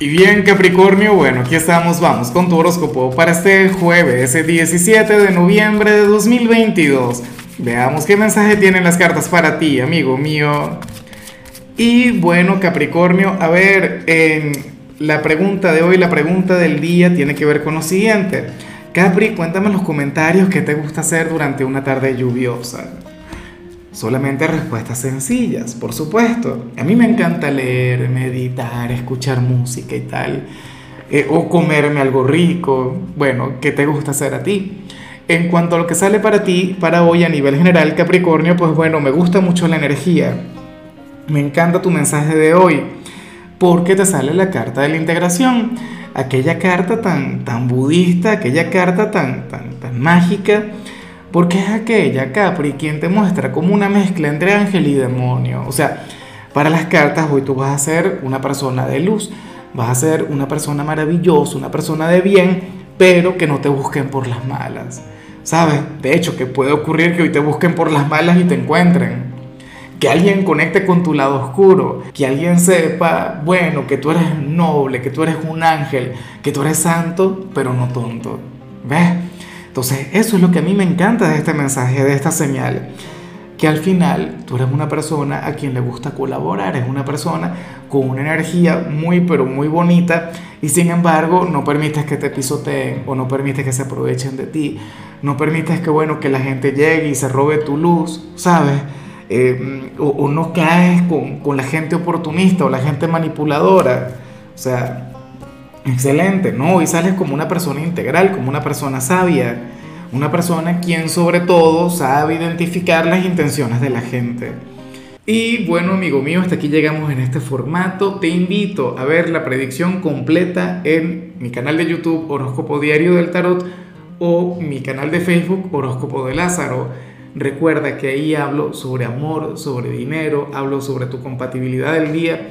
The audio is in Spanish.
Y bien Capricornio, bueno, aquí estamos, vamos con tu horóscopo para este jueves, ese 17 de noviembre de 2022. Veamos qué mensaje tienen las cartas para ti, amigo mío. Y bueno, Capricornio, a ver, en la pregunta de hoy, la pregunta del día tiene que ver con lo siguiente. Capri, cuéntame en los comentarios qué te gusta hacer durante una tarde lluviosa. Solamente respuestas sencillas, por supuesto. A mí me encanta leer, meditar, escuchar música y tal. Eh, o comerme algo rico. Bueno, ¿qué te gusta hacer a ti? En cuanto a lo que sale para ti, para hoy a nivel general, Capricornio, pues bueno, me gusta mucho la energía. Me encanta tu mensaje de hoy, porque te sale la carta de la integración. Aquella carta tan, tan budista, aquella carta tan, tan, tan mágica porque es aquella Capri quien te muestra como una mezcla entre ángel y demonio. O sea, para las cartas hoy tú vas a ser una persona de luz, vas a ser una persona maravillosa, una persona de bien, pero que no te busquen por las malas. ¿Sabes? De hecho, que puede ocurrir que hoy te busquen por las malas y te encuentren. Que alguien conecte con tu lado oscuro, que alguien sepa, bueno, que tú eres noble, que tú eres un ángel, que tú eres santo, pero no tonto. ¿Ves? Entonces, eso es lo que a mí me encanta de este mensaje, de esta señal. Que al final tú eres una persona a quien le gusta colaborar, es una persona con una energía muy, pero muy bonita y sin embargo no permites que te pisoteen o no permites que se aprovechen de ti, no permites que, bueno, que la gente llegue y se robe tu luz, ¿sabes? Eh, o, o, no caes con, con la gente oportunista o la gente manipuladora. O sea, Excelente, ¿no? Y sales como una persona integral, como una persona sabia, una persona quien sobre todo sabe identificar las intenciones de la gente. Y bueno, amigo mío, hasta aquí llegamos en este formato. Te invito a ver la predicción completa en mi canal de YouTube Horóscopo Diario del Tarot o mi canal de Facebook Horóscopo de Lázaro. Recuerda que ahí hablo sobre amor, sobre dinero, hablo sobre tu compatibilidad del día